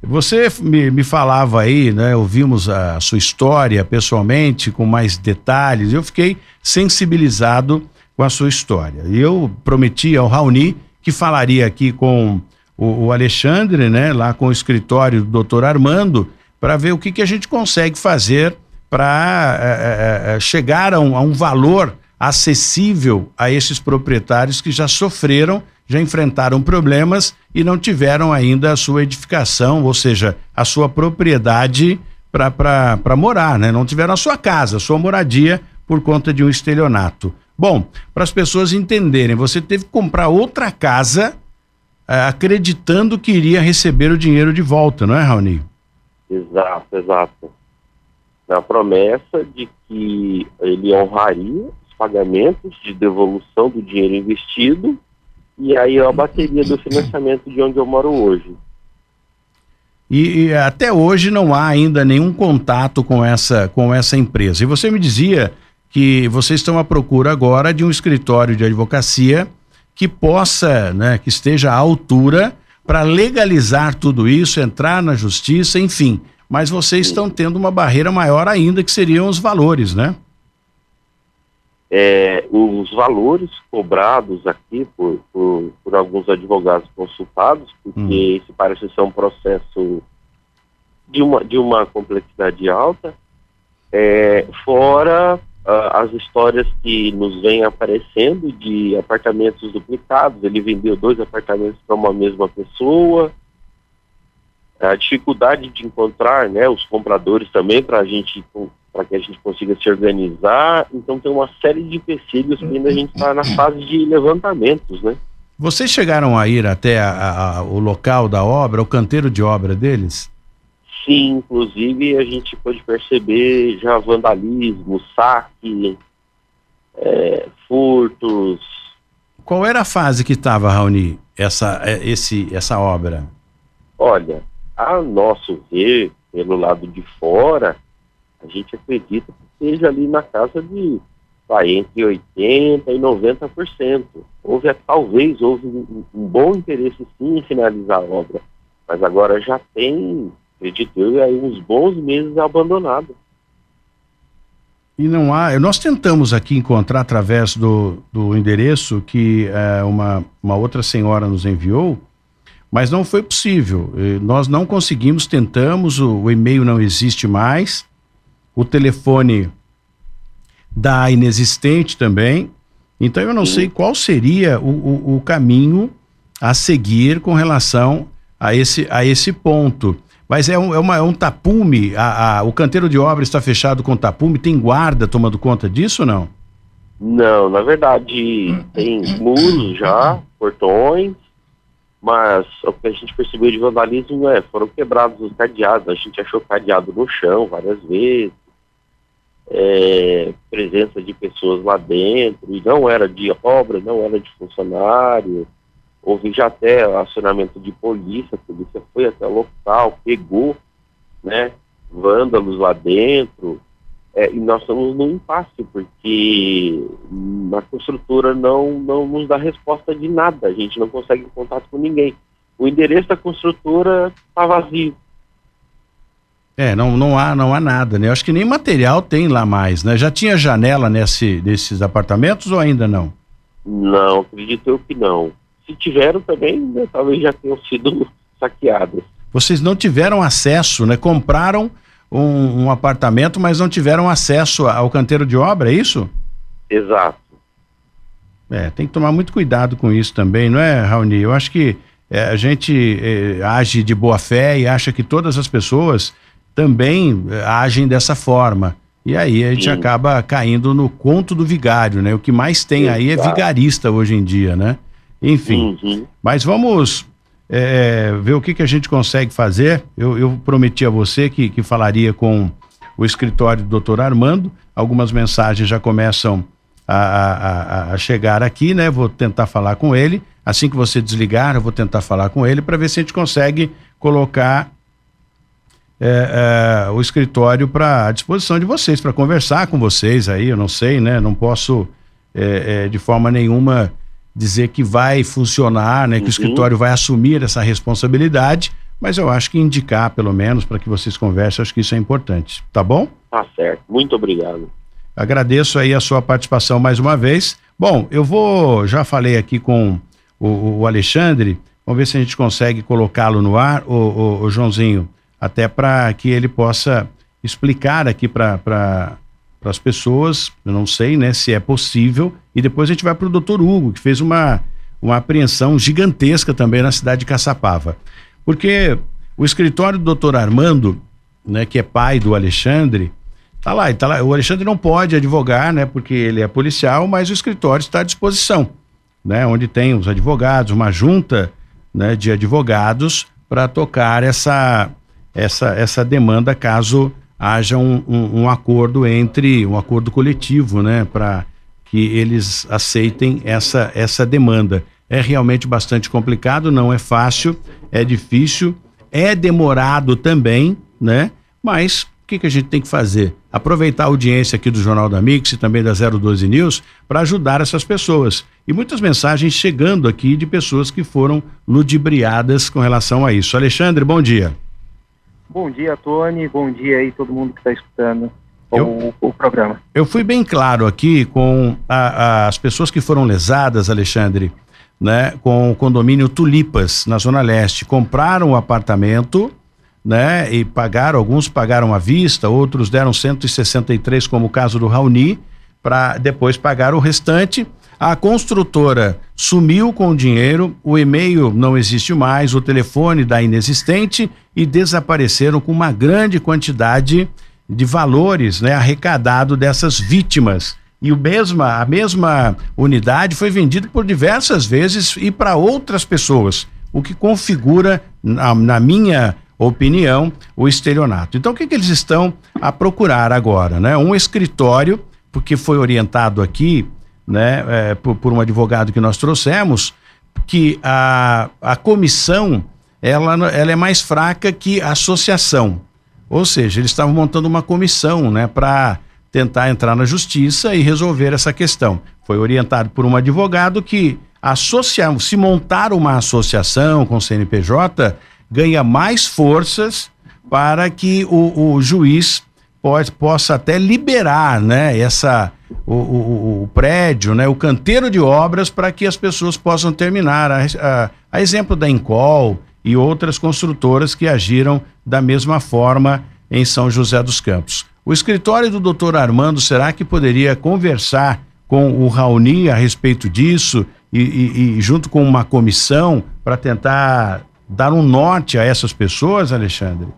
Você me, me falava aí, né? Ouvimos a sua história pessoalmente, com mais detalhes. Eu fiquei sensibilizado com a sua história. E eu prometi ao Raoni que falaria aqui com o, o Alexandre, né, lá com o escritório do doutor Armando, para ver o que, que a gente consegue fazer para é, é, chegar a um, a um valor acessível a esses proprietários que já sofreram, já enfrentaram problemas e não tiveram ainda a sua edificação, ou seja, a sua propriedade para morar, né? Não tiveram a sua casa, a sua moradia por conta de um estelionato. Bom, para as pessoas entenderem, você teve que comprar outra casa é, acreditando que iria receber o dinheiro de volta, não é, Raoni? Exato, exato. Na promessa de que ele honraria os pagamentos de devolução do dinheiro investido e aí a bateria do financiamento de onde eu moro hoje. E, e, até hoje não há ainda nenhum contato com essa, com essa empresa. E você me dizia que vocês estão à procura agora de um escritório de advocacia que possa, né, que esteja à altura para legalizar tudo isso, entrar na justiça, enfim. Mas vocês estão tendo uma barreira maior ainda, que seriam os valores, né? É, os valores cobrados aqui por, por, por, alguns advogados consultados, porque hum. esse parece ser um processo de uma, de uma complexidade alta, é, fora as histórias que nos vêm aparecendo de apartamentos duplicados. Ele vendeu dois apartamentos para uma mesma pessoa. A dificuldade de encontrar, né, os compradores também para gente para que a gente consiga se organizar. Então tem uma série de empecilhos que ainda a gente está na fase de levantamentos, né? Vocês chegaram a ir até a, a, o local da obra, o canteiro de obra deles? Sim, inclusive a gente pode perceber já vandalismo, saque, é, furtos. Qual era a fase que estava, Raoni, essa, é, esse, essa obra? Olha, a nosso ver, pelo lado de fora, a gente acredita que esteja ali na casa de vai, entre 80% e 90%. Houve, talvez, houve um, um bom interesse sim em finalizar a obra, mas agora já tem acredito eu, aí uns bons meses abandonado. E não há. Nós tentamos aqui encontrar através do, do endereço que é, uma, uma outra senhora nos enviou, mas não foi possível. Nós não conseguimos, tentamos, o, o e-mail não existe mais, o telefone da inexistente também. Então eu não sei qual seria o, o, o caminho a seguir com relação a esse, a esse ponto. Mas é um, é uma, é um tapume, a, a, o canteiro de obra está fechado com tapume, tem guarda tomando conta disso ou não? Não, na verdade tem muros já, portões, mas o que a gente percebeu de vandalismo é, foram quebrados os cadeados, a gente achou cadeado no chão várias vezes, é, presença de pessoas lá dentro, e não era de obra, não era de funcionário, houve já até acionamento de polícia, a polícia foi até o local, pegou, né, vândalos lá dentro, é, e nós estamos num impasse, porque a construtora não, não nos dá resposta de nada, a gente não consegue contato com ninguém. O endereço da construtora está vazio. É, não, não, há, não há nada, né? Eu acho que nem material tem lá mais, né? Já tinha janela nesse, nesses apartamentos ou ainda não? Não, acredito eu que não. Se tiveram também, né, talvez já tenham sido saqueados. Vocês não tiveram acesso, né? Compraram um, um apartamento, mas não tiveram acesso ao canteiro de obra, é isso? Exato. É, tem que tomar muito cuidado com isso também, não é, Raoni? Eu acho que é, a gente é, age de boa fé e acha que todas as pessoas também é, agem dessa forma. E aí a gente Sim. acaba caindo no conto do vigário, né? O que mais tem aí é vigarista hoje em dia, né? Enfim. Uhum. Mas vamos é, ver o que, que a gente consegue fazer. Eu, eu prometi a você que, que falaria com o escritório do doutor Armando. Algumas mensagens já começam a, a, a, chegar aqui, né? Vou tentar falar com ele. Assim que você desligar, eu vou tentar falar com ele para ver se a gente consegue colocar é, é, o escritório para a disposição de vocês, para conversar com vocês aí. Eu não sei, né? Não posso é, é de forma nenhuma dizer que vai funcionar, né, que uhum. o escritório vai assumir essa responsabilidade, mas eu acho que indicar, pelo menos, para que vocês conversem, acho que isso é importante. Tá bom? Tá certo. Muito obrigado. Agradeço aí a sua participação mais uma vez. Bom, eu vou, já falei aqui com o, o Alexandre, vamos ver se a gente consegue colocá-lo no ar, o, o, o Joãozinho, até para que ele possa explicar aqui para para as pessoas, eu não sei né, se é possível, e depois a gente vai para o doutor Hugo, que fez uma, uma apreensão gigantesca também na cidade de Caçapava. Porque o escritório do doutor Armando, né, que é pai do Alexandre, tá lá, tá lá. O Alexandre não pode advogar, né, porque ele é policial, mas o escritório está à disposição, né, onde tem os advogados, uma junta, né, de advogados para tocar essa essa essa demanda caso haja um, um, um acordo entre, um acordo coletivo, né, para que eles aceitem essa, essa demanda. É realmente bastante complicado, não é fácil, é difícil, é demorado também, né? Mas o que, que a gente tem que fazer? Aproveitar a audiência aqui do Jornal da Mix e também da 012 News para ajudar essas pessoas. E muitas mensagens chegando aqui de pessoas que foram ludibriadas com relação a isso. Alexandre, bom dia. Bom dia, Tony. Bom dia aí todo mundo que está escutando eu, o, o, programa. Eu fui bem claro aqui com a, a, as pessoas que foram lesadas, Alexandre, né, com o condomínio Tulipas, na Zona Leste. Compraram o um apartamento, né, e pagaram, alguns pagaram à vista, outros deram 163, como o caso do Raoni, para depois pagar o restante. A construtora sumiu com o dinheiro, o e-mail não existe mais, o telefone da inexistente e desapareceram com uma grande quantidade de valores né, arrecadado dessas vítimas. E o mesma, a mesma unidade foi vendida por diversas vezes e para outras pessoas, o que configura, na, na minha opinião, o estelionato. Então, o que, que eles estão a procurar agora? Né? Um escritório, porque foi orientado aqui né, é, por, por, um advogado que nós trouxemos, que a, a comissão ela, ela é mais fraca que a associação. Ou seja, eles estavam montando uma comissão né, para tentar entrar na justiça e resolver essa questão. Foi orientado por um advogado que associar, se montar uma associação com o CNPJ ganha mais forças para que o, o juiz pode, possa até liberar, né, essa, o, o, o prédio, né, o canteiro de obras para que as pessoas possam terminar. A, a, a, exemplo da Encol e outras construtoras que agiram da mesma forma em São José dos Campos. O escritório do doutor Armando, será que poderia conversar com o Raoni a respeito disso e, e, e junto com uma comissão para tentar dar um norte a essas pessoas, Alexandre?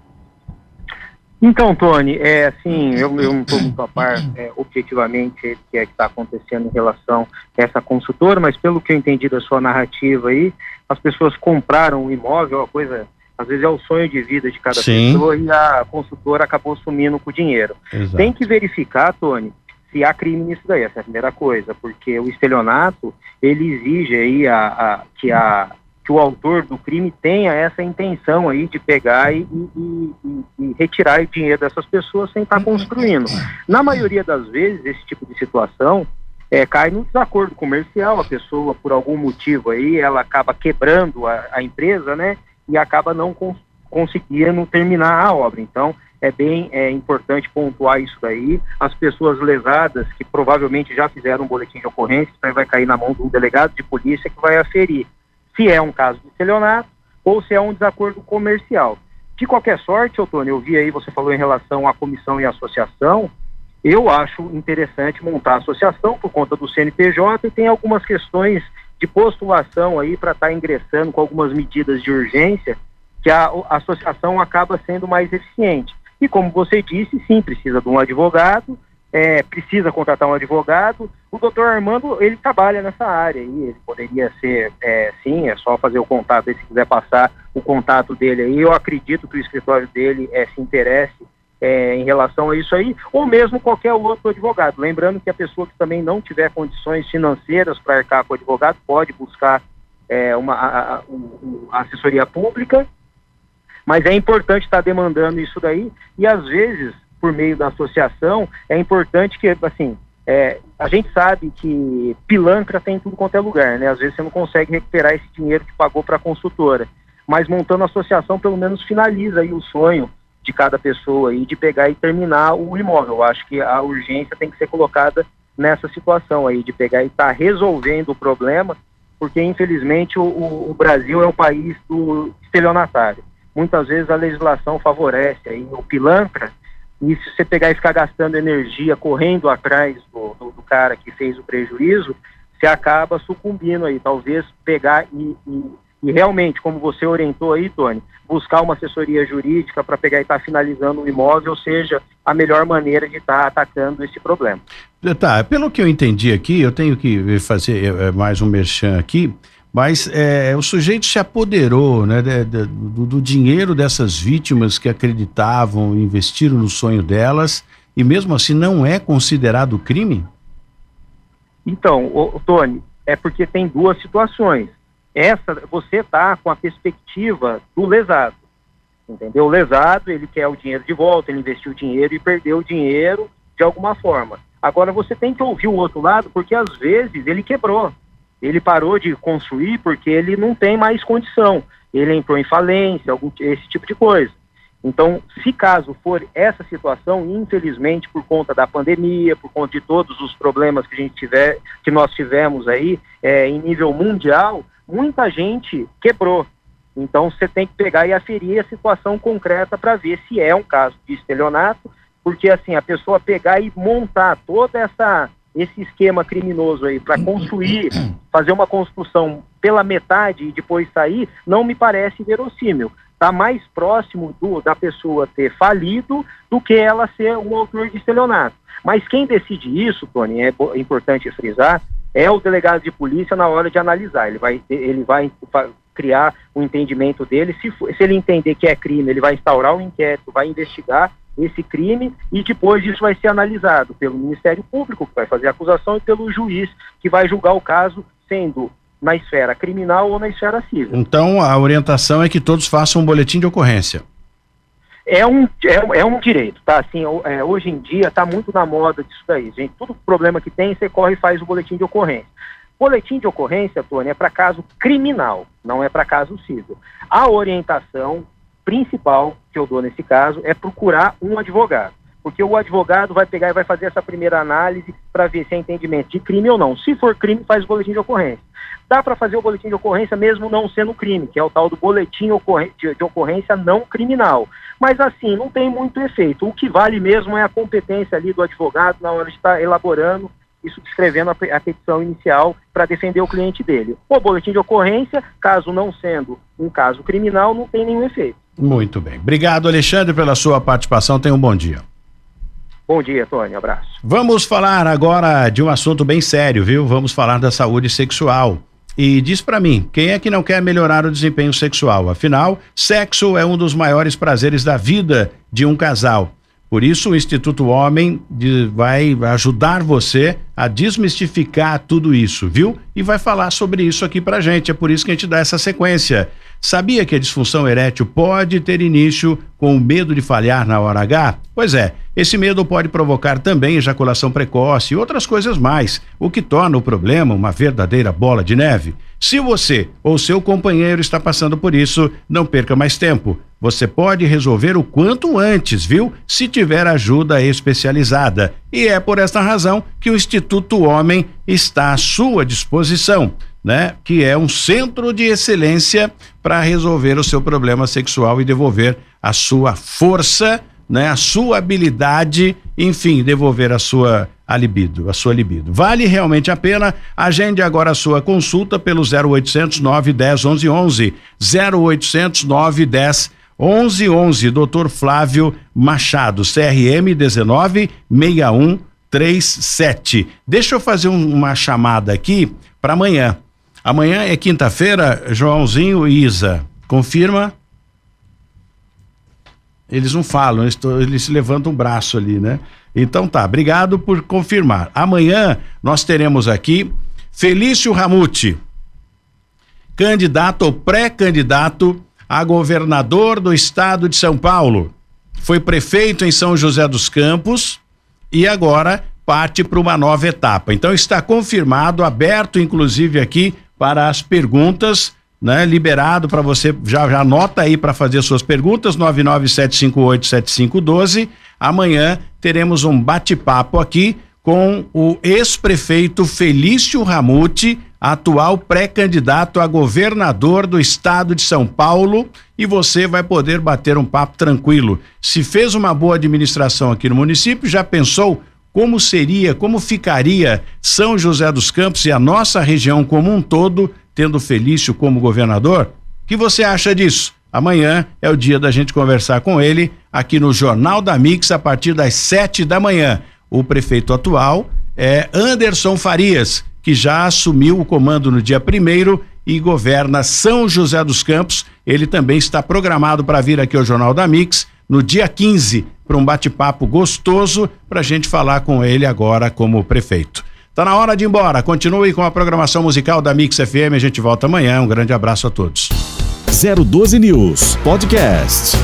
Então, Tony, é assim, eu, eu não estou muito a par é, objetivamente o que é que está acontecendo em relação a essa consultora, mas pelo que eu entendi da sua narrativa aí, as pessoas compraram o um imóvel, a coisa, às vezes é o sonho de vida de cada Sim. pessoa e a consultora acabou sumindo com o dinheiro. Exato. Tem que verificar, Tony, se há crime nisso daí, essa é a primeira coisa, porque o estelionato, ele exige aí a, a que a que o autor do crime tenha essa intenção aí de pegar e, e, e, e retirar o dinheiro dessas pessoas sem estar construindo. Na maioria das vezes, esse tipo de situação é, cai no desacordo comercial, a pessoa, por algum motivo aí, ela acaba quebrando a, a empresa, né, e acaba não cons conseguindo terminar a obra. Então, é bem é, importante pontuar isso daí. As pessoas lesadas, que provavelmente já fizeram um boletim de ocorrência, isso aí vai cair na mão de um delegado de polícia que vai aferir se é um caso de estelionato ou se é um desacordo comercial. De qualquer sorte, Otônio, eu vi aí, você falou em relação à comissão e associação, eu acho interessante montar a associação por conta do CNPJ e tem algumas questões de postulação aí para estar tá ingressando com algumas medidas de urgência que a, a associação acaba sendo mais eficiente. E como você disse, sim, precisa de um advogado, é, precisa contratar um advogado. O doutor Armando, ele trabalha nessa área aí, ele poderia ser, é, sim, é só fazer o contato aí, se quiser passar o contato dele aí. Eu acredito que o escritório dele é, se interesse é, em relação a isso aí, ou mesmo qualquer outro advogado. Lembrando que a pessoa que também não tiver condições financeiras para arcar com o advogado pode buscar é, uma a, a, assessoria pública, mas é importante estar demandando isso daí, e às vezes por meio da associação, é importante que, assim, é, a gente sabe que pilantra tem tudo quanto é lugar, né? Às vezes você não consegue recuperar esse dinheiro que pagou para a consultora, mas montando a associação pelo menos finaliza aí o sonho de cada pessoa aí de pegar e terminar o imóvel. Eu acho que a urgência tem que ser colocada nessa situação aí de pegar e estar tá resolvendo o problema, porque infelizmente o, o, Brasil é o país do estelionatário. Muitas vezes a legislação favorece aí o pilantra e se você pegar e ficar gastando energia correndo atrás do, do, do cara que fez o prejuízo, você acaba sucumbindo aí. Talvez pegar e, e, e, realmente, como você orientou aí, Tony, buscar uma assessoria jurídica para pegar e estar tá finalizando o imóvel seja a melhor maneira de estar tá atacando esse problema. Tá, pelo que eu entendi aqui, eu tenho que fazer é, mais um merchan aqui. Mas é, o sujeito se apoderou né, de, de, do, do, dinheiro dessas vítimas que acreditavam, investiram no sonho delas, e mesmo assim não é considerado crime? Então, o, Tony, é porque tem duas situações. Essa, você está com a perspectiva do lesado, entendeu? O lesado, ele quer o dinheiro de volta, ele investiu o dinheiro e perdeu o dinheiro de alguma forma. Agora, você tem que ouvir o outro lado, porque às vezes ele quebrou ele parou de construir porque ele não tem mais condição. Ele entrou em falência, algum, esse tipo de coisa. Então, se caso for essa situação, infelizmente, por conta da pandemia, por conta de todos os problemas que a gente tiver, que nós tivemos aí é, em nível mundial, muita gente quebrou. Então, você tem que pegar e aferir a situação concreta para ver se é um caso de estelionato, porque assim a pessoa pegar e montar toda essa esse esquema criminoso aí para construir, fazer uma construção pela metade e depois sair, não me parece verossímil. Está mais próximo do, da pessoa ter falido do que ela ser um autor de estelionato. Mas quem decide isso, Tony, é importante frisar, é o delegado de polícia na hora de analisar. Ele vai, ele vai criar o um entendimento dele. Se, se ele entender que é crime, ele vai instaurar um inquérito, vai investigar esse crime e depois isso vai ser analisado pelo Ministério Público, que vai fazer a acusação, e pelo juiz, que vai julgar o caso, sendo na esfera criminal ou na esfera civil. Então, a orientação é que todos façam um boletim de ocorrência. É um, é, é um direito, tá? Assim, é, hoje em dia está muito na moda disso daí, gente. Todo problema que tem, você corre e faz o boletim de ocorrência. Boletim de ocorrência, Tony, é para caso criminal, não é para caso civil. A orientação principal que eu dou nesse caso é procurar um advogado. porque o advogado vai pegar e vai fazer essa primeira análise para ver se é entendimento de crime ou não. Se for crime, faz o boletim de ocorrência. Dá para fazer o boletim de ocorrência mesmo não sendo crime, que é o tal do boletim de ocorrência não criminal. Mas assim, não tem muito efeito. O que vale mesmo é a competência ali do advogado na hora de estar elaborando isso descrevendo a, a petição inicial para defender o cliente dele. O boletim de ocorrência, caso não sendo um caso criminal, não tem nenhum efeito. Muito bem. Obrigado, Alexandre, pela sua participação. Tenha um bom dia. Bom dia, Tony. Abraço. Vamos falar agora de um assunto bem sério, viu? Vamos falar da saúde sexual. E diz para mim, quem é que não quer melhorar o desempenho sexual? Afinal, sexo é um dos maiores prazeres da vida de um casal. Por isso, o Instituto Homem vai ajudar você a desmistificar tudo isso, viu? E vai falar sobre isso aqui pra gente. É por isso que a gente dá essa sequência. Sabia que a disfunção erétil pode ter início com o medo de falhar na hora H? Pois é, esse medo pode provocar também ejaculação precoce e outras coisas mais, o que torna o problema uma verdadeira bola de neve. Se você ou seu companheiro está passando por isso, não perca mais tempo. Você pode resolver o quanto antes, viu? Se tiver ajuda especializada. E é por esta razão que o Instituto Homem está à sua disposição, né? Que é um centro de excelência para resolver o seu problema sexual e devolver a sua força, né? A sua habilidade, enfim, devolver a sua a libido, a sua libido. Vale realmente a pena? Agende agora a sua consulta pelo 0800 910 1111. 0800 910 1111. Doutor Flávio Machado, CRM 19 6137. Deixa eu fazer um, uma chamada aqui para amanhã. Amanhã é quinta-feira, Joãozinho e Isa. Confirma? Eles não falam, eles, eles levantam o braço ali, né? Então tá, obrigado por confirmar. Amanhã nós teremos aqui Felício Ramute, candidato ou pré-candidato a governador do estado de São Paulo. Foi prefeito em São José dos Campos e agora parte para uma nova etapa. Então está confirmado, aberto inclusive aqui para as perguntas, né? Liberado para você, já, já anota aí para fazer suas perguntas, 997587512 Amanhã teremos um bate-papo aqui com o ex-prefeito Felício Ramute, atual pré-candidato a governador do estado de São Paulo, e você vai poder bater um papo tranquilo. Se fez uma boa administração aqui no município, já pensou como seria, como ficaria São José dos Campos e a nossa região como um todo, tendo Felício como governador? O que você acha disso? Amanhã é o dia da gente conversar com ele aqui no Jornal da Mix a partir das sete da manhã. O prefeito atual é Anderson Farias, que já assumiu o comando no dia primeiro e governa São José dos Campos. Ele também está programado para vir aqui ao Jornal da Mix no dia 15 para um bate-papo gostoso para a gente falar com ele agora como prefeito. Tá na hora de ir embora. Continue com a programação musical da Mix FM. A gente volta amanhã. Um grande abraço a todos. 012 News Podcast.